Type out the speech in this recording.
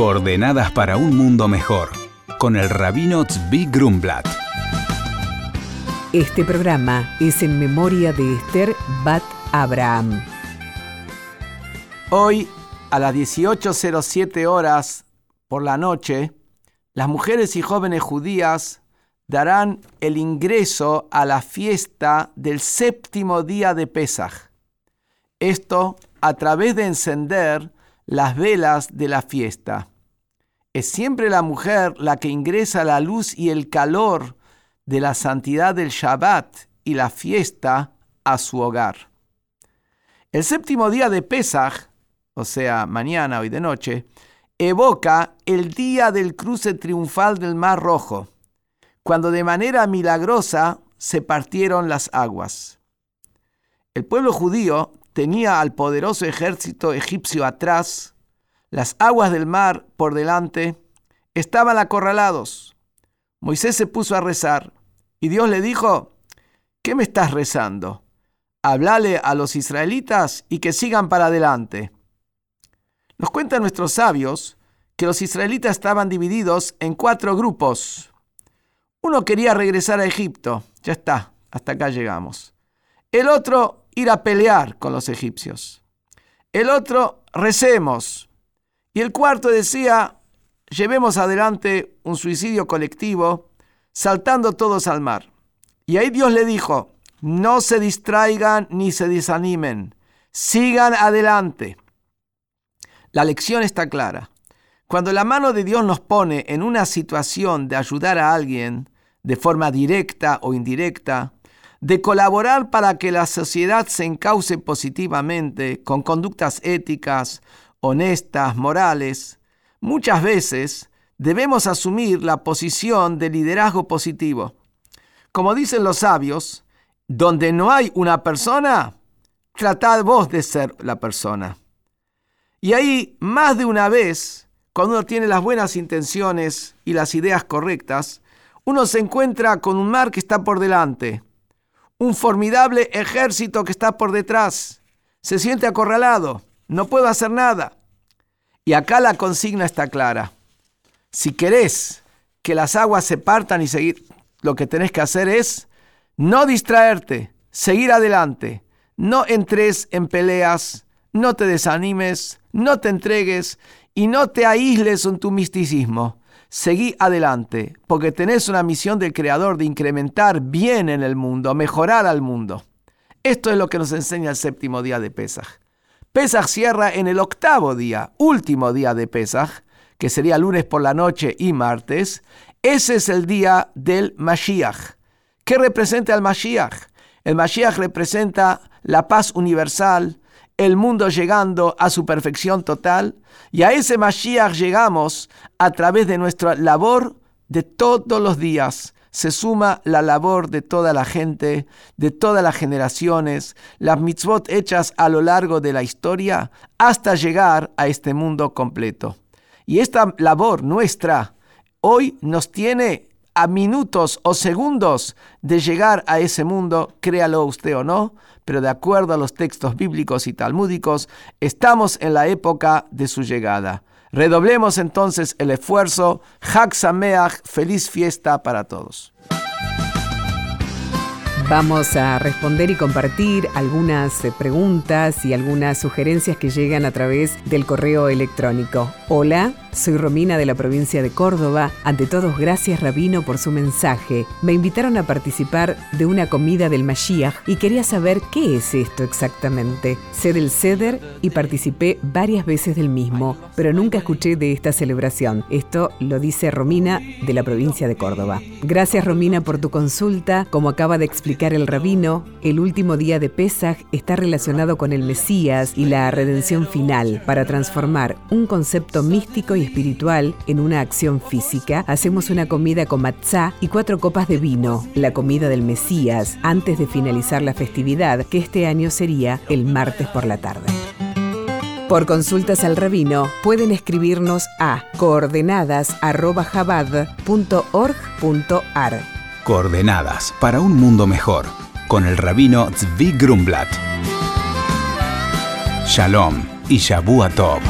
Coordenadas para un mundo mejor, con el rabino Tzvi Grumblat. Este programa es en memoria de Esther Bat Abraham. Hoy, a las 18.07 horas por la noche, las mujeres y jóvenes judías darán el ingreso a la fiesta del séptimo día de Pesaj. Esto a través de encender las velas de la fiesta. Es siempre la mujer la que ingresa la luz y el calor de la santidad del Shabbat y la fiesta a su hogar. El séptimo día de Pesaj, o sea, mañana, hoy de noche, evoca el día del cruce triunfal del Mar Rojo, cuando de manera milagrosa se partieron las aguas. El pueblo judío tenía al poderoso ejército egipcio atrás, las aguas del mar por delante, estaban acorralados. Moisés se puso a rezar y Dios le dijo, ¿qué me estás rezando? Hablale a los israelitas y que sigan para adelante. Nos cuentan nuestros sabios que los israelitas estaban divididos en cuatro grupos. Uno quería regresar a Egipto, ya está, hasta acá llegamos. El otro ir a pelear con los egipcios. El otro, recemos. Y el cuarto decía, llevemos adelante un suicidio colectivo, saltando todos al mar. Y ahí Dios le dijo, no se distraigan ni se desanimen, sigan adelante. La lección está clara. Cuando la mano de Dios nos pone en una situación de ayudar a alguien, de forma directa o indirecta, de colaborar para que la sociedad se encauce positivamente con conductas éticas, honestas, morales, muchas veces debemos asumir la posición de liderazgo positivo. Como dicen los sabios, donde no hay una persona, tratad vos de ser la persona. Y ahí, más de una vez, cuando uno tiene las buenas intenciones y las ideas correctas, uno se encuentra con un mar que está por delante, un formidable ejército que está por detrás. Se siente acorralado, no puedo hacer nada. Y acá la consigna está clara. Si querés que las aguas se partan y seguir, lo que tenés que hacer es no distraerte, seguir adelante. No entres en peleas, no te desanimes, no te entregues y no te aísles en tu misticismo seguí adelante, porque tenés una misión del Creador de incrementar bien en el mundo, mejorar al mundo. Esto es lo que nos enseña el séptimo día de Pesaj. Pesaj cierra en el octavo día, último día de Pesaj, que sería lunes por la noche y martes. Ese es el día del Mashiach. ¿Qué representa el Mashiach? El Mashiach representa la paz universal, el mundo llegando a su perfección total, y a ese Mashiach llegamos a través de nuestra labor de todos los días. Se suma la labor de toda la gente, de todas las generaciones, las mitzvot hechas a lo largo de la historia, hasta llegar a este mundo completo. Y esta labor nuestra hoy nos tiene a minutos o segundos de llegar a ese mundo, créalo usted o no, pero de acuerdo a los textos bíblicos y talmúdicos, estamos en la época de su llegada. Redoblemos entonces el esfuerzo. Hak Sameach, feliz fiesta para todos. Vamos a responder y compartir algunas eh, preguntas y algunas sugerencias que llegan a través del correo electrónico. Hola, soy Romina de la provincia de Córdoba. Ante todos, gracias Rabino por su mensaje. Me invitaron a participar de una comida del Mashiach y quería saber qué es esto exactamente. Sé del Seder y participé varias veces del mismo, pero nunca escuché de esta celebración. Esto lo dice Romina de la provincia de Córdoba. Gracias Romina por tu consulta. Como acaba de explicar el rabino, el último día de Pesach está relacionado con el Mesías y la redención final para transformar un concepto místico y espiritual en una acción física, hacemos una comida con matzá y cuatro copas de vino, la comida del Mesías, antes de finalizar la festividad, que este año sería el martes por la tarde. Por consultas al rabino pueden escribirnos a coordenadas.jabad.org.ar. Coordenadas para un mundo mejor con el rabino Zvi Grumblat. Shalom y Shabu Tov.